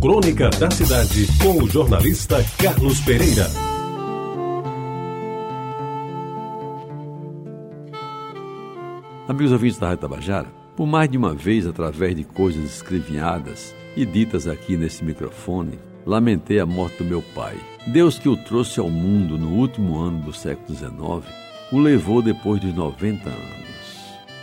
Crônica da Cidade, com o jornalista Carlos Pereira. Amigos ouvintes da Rádio Tabajara, por mais de uma vez, através de coisas escrevinhadas e ditas aqui nesse microfone, lamentei a morte do meu pai. Deus que o trouxe ao mundo no último ano do século XIX, o levou depois dos 90 anos.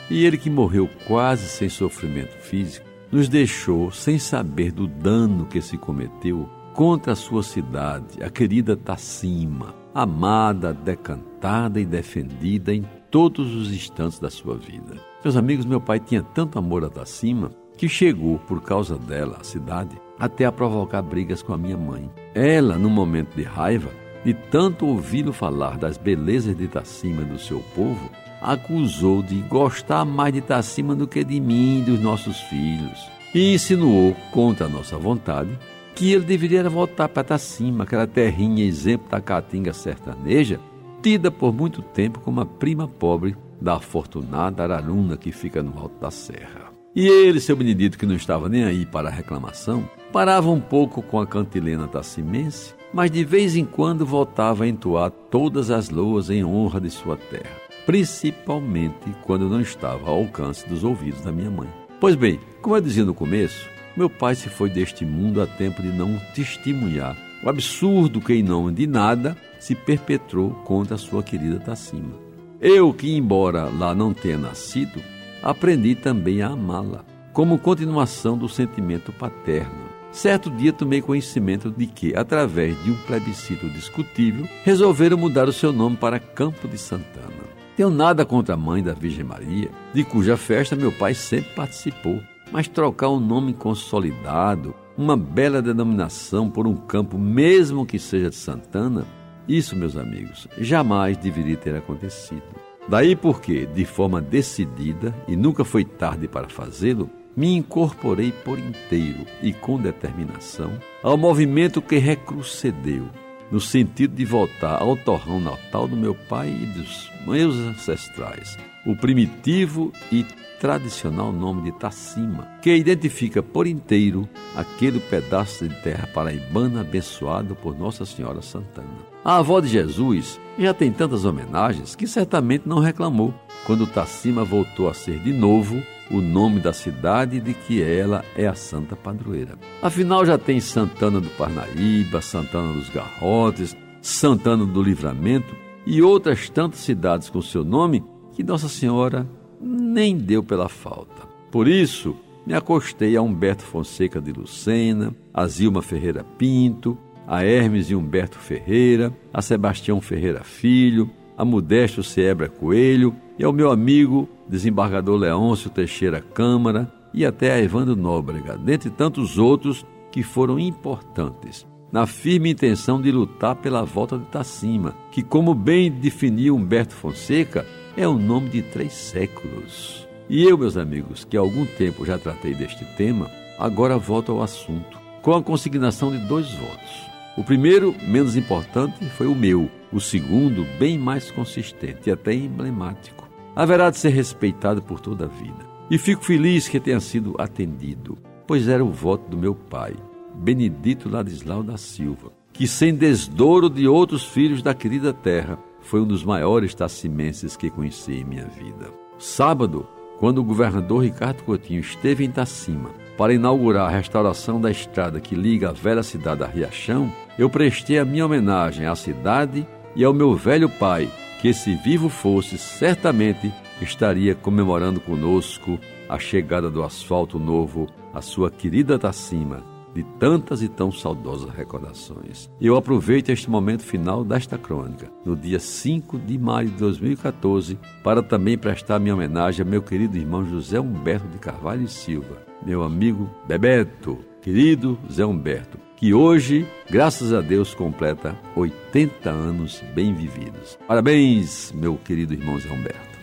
E ele que morreu quase sem sofrimento físico, nos deixou sem saber do dano que se cometeu contra a sua cidade, a querida Tacima, amada, decantada e defendida em todos os instantes da sua vida. Meus amigos, meu pai tinha tanto amor a Tacima que chegou, por causa dela, a cidade, até a provocar brigas com a minha mãe. Ela, num momento de raiva, de tanto ouvi-lo falar das belezas de Tacima e do seu povo, acusou de gostar mais de Tacima do que de mim e dos nossos filhos. E insinuou, contra a nossa vontade, que ele deveria voltar para Tacima, aquela terrinha exemplo da caatinga sertaneja, tida por muito tempo como a prima pobre da afortunada Araruna que fica no alto da serra. E ele, seu Benedito, que não estava nem aí para a reclamação, parava um pouco com a cantilena tacimense, mas de vez em quando voltava a entoar todas as loas em honra de sua terra principalmente quando não estava ao alcance dos ouvidos da minha mãe. Pois bem, como eu dizia no começo, meu pai se foi deste mundo a tempo de não testemunhar o absurdo que, em nome de nada, se perpetrou contra a sua querida Tacima. Eu, que embora lá não tenha nascido, aprendi também a amá-la, como continuação do sentimento paterno. Certo dia tomei conhecimento de que, através de um plebiscito discutível, resolveram mudar o seu nome para Campo de Santana. Tenho nada contra a mãe da Virgem Maria, de cuja festa meu pai sempre participou, mas trocar um nome consolidado, uma bela denominação por um campo, mesmo que seja de Santana, isso, meus amigos, jamais deveria ter acontecido. Daí porque, de forma decidida, e nunca foi tarde para fazê-lo, me incorporei por inteiro e com determinação ao movimento que recrucedeu no sentido de voltar ao torrão natal do meu pai e dos meus ancestrais, o primitivo e tradicional nome de Tacima, que identifica por inteiro aquele pedaço de terra paraibana abençoado por Nossa Senhora Santana. A avó de Jesus já tem tantas homenagens que certamente não reclamou quando Tacima voltou a ser de novo o nome da cidade de que ela é a santa padroeira. Afinal, já tem Santana do Parnaíba, Santana dos Garrotes, Santana do Livramento e outras tantas cidades com seu nome que Nossa Senhora nem deu pela falta. Por isso, me acostei a Humberto Fonseca de Lucena, a Zilma Ferreira Pinto, a Hermes e Humberto Ferreira, a Sebastião Ferreira Filho, a Modesto Seebra Coelho e ao meu amigo desembargador Leôncio Teixeira Câmara e até a Evandro Nóbrega, dentre tantos outros que foram importantes, na firme intenção de lutar pela volta de Tacima, que, como bem definiu Humberto Fonseca, é o nome de três séculos. E eu, meus amigos, que há algum tempo já tratei deste tema, agora volto ao assunto, com a consignação de dois votos. O primeiro, menos importante, foi o meu. O segundo, bem mais consistente e até emblemático haverá de ser respeitado por toda a vida. E fico feliz que tenha sido atendido, pois era o voto do meu pai, Benedito Ladislau da Silva, que sem desdouro de outros filhos da querida terra, foi um dos maiores tacimenses que conheci em minha vida. Sábado, quando o governador Ricardo Coutinho esteve em Tacima para inaugurar a restauração da estrada que liga a velha cidade a Riachão, eu prestei a minha homenagem à cidade e ao meu velho pai, que, se vivo fosse, certamente estaria comemorando conosco a chegada do asfalto novo à sua querida Tacima, de tantas e tão saudosas recordações. Eu aproveito este momento final desta crônica, no dia 5 de maio de 2014, para também prestar minha homenagem a meu querido irmão José Humberto de Carvalho e Silva, meu amigo Bebeto, querido Zé Humberto, que hoje, graças a Deus, completa 80 anos bem vividos. Parabéns, meu querido irmão Zé Humberto.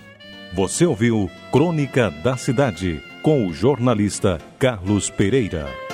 Você ouviu Crônica da Cidade com o jornalista Carlos Pereira.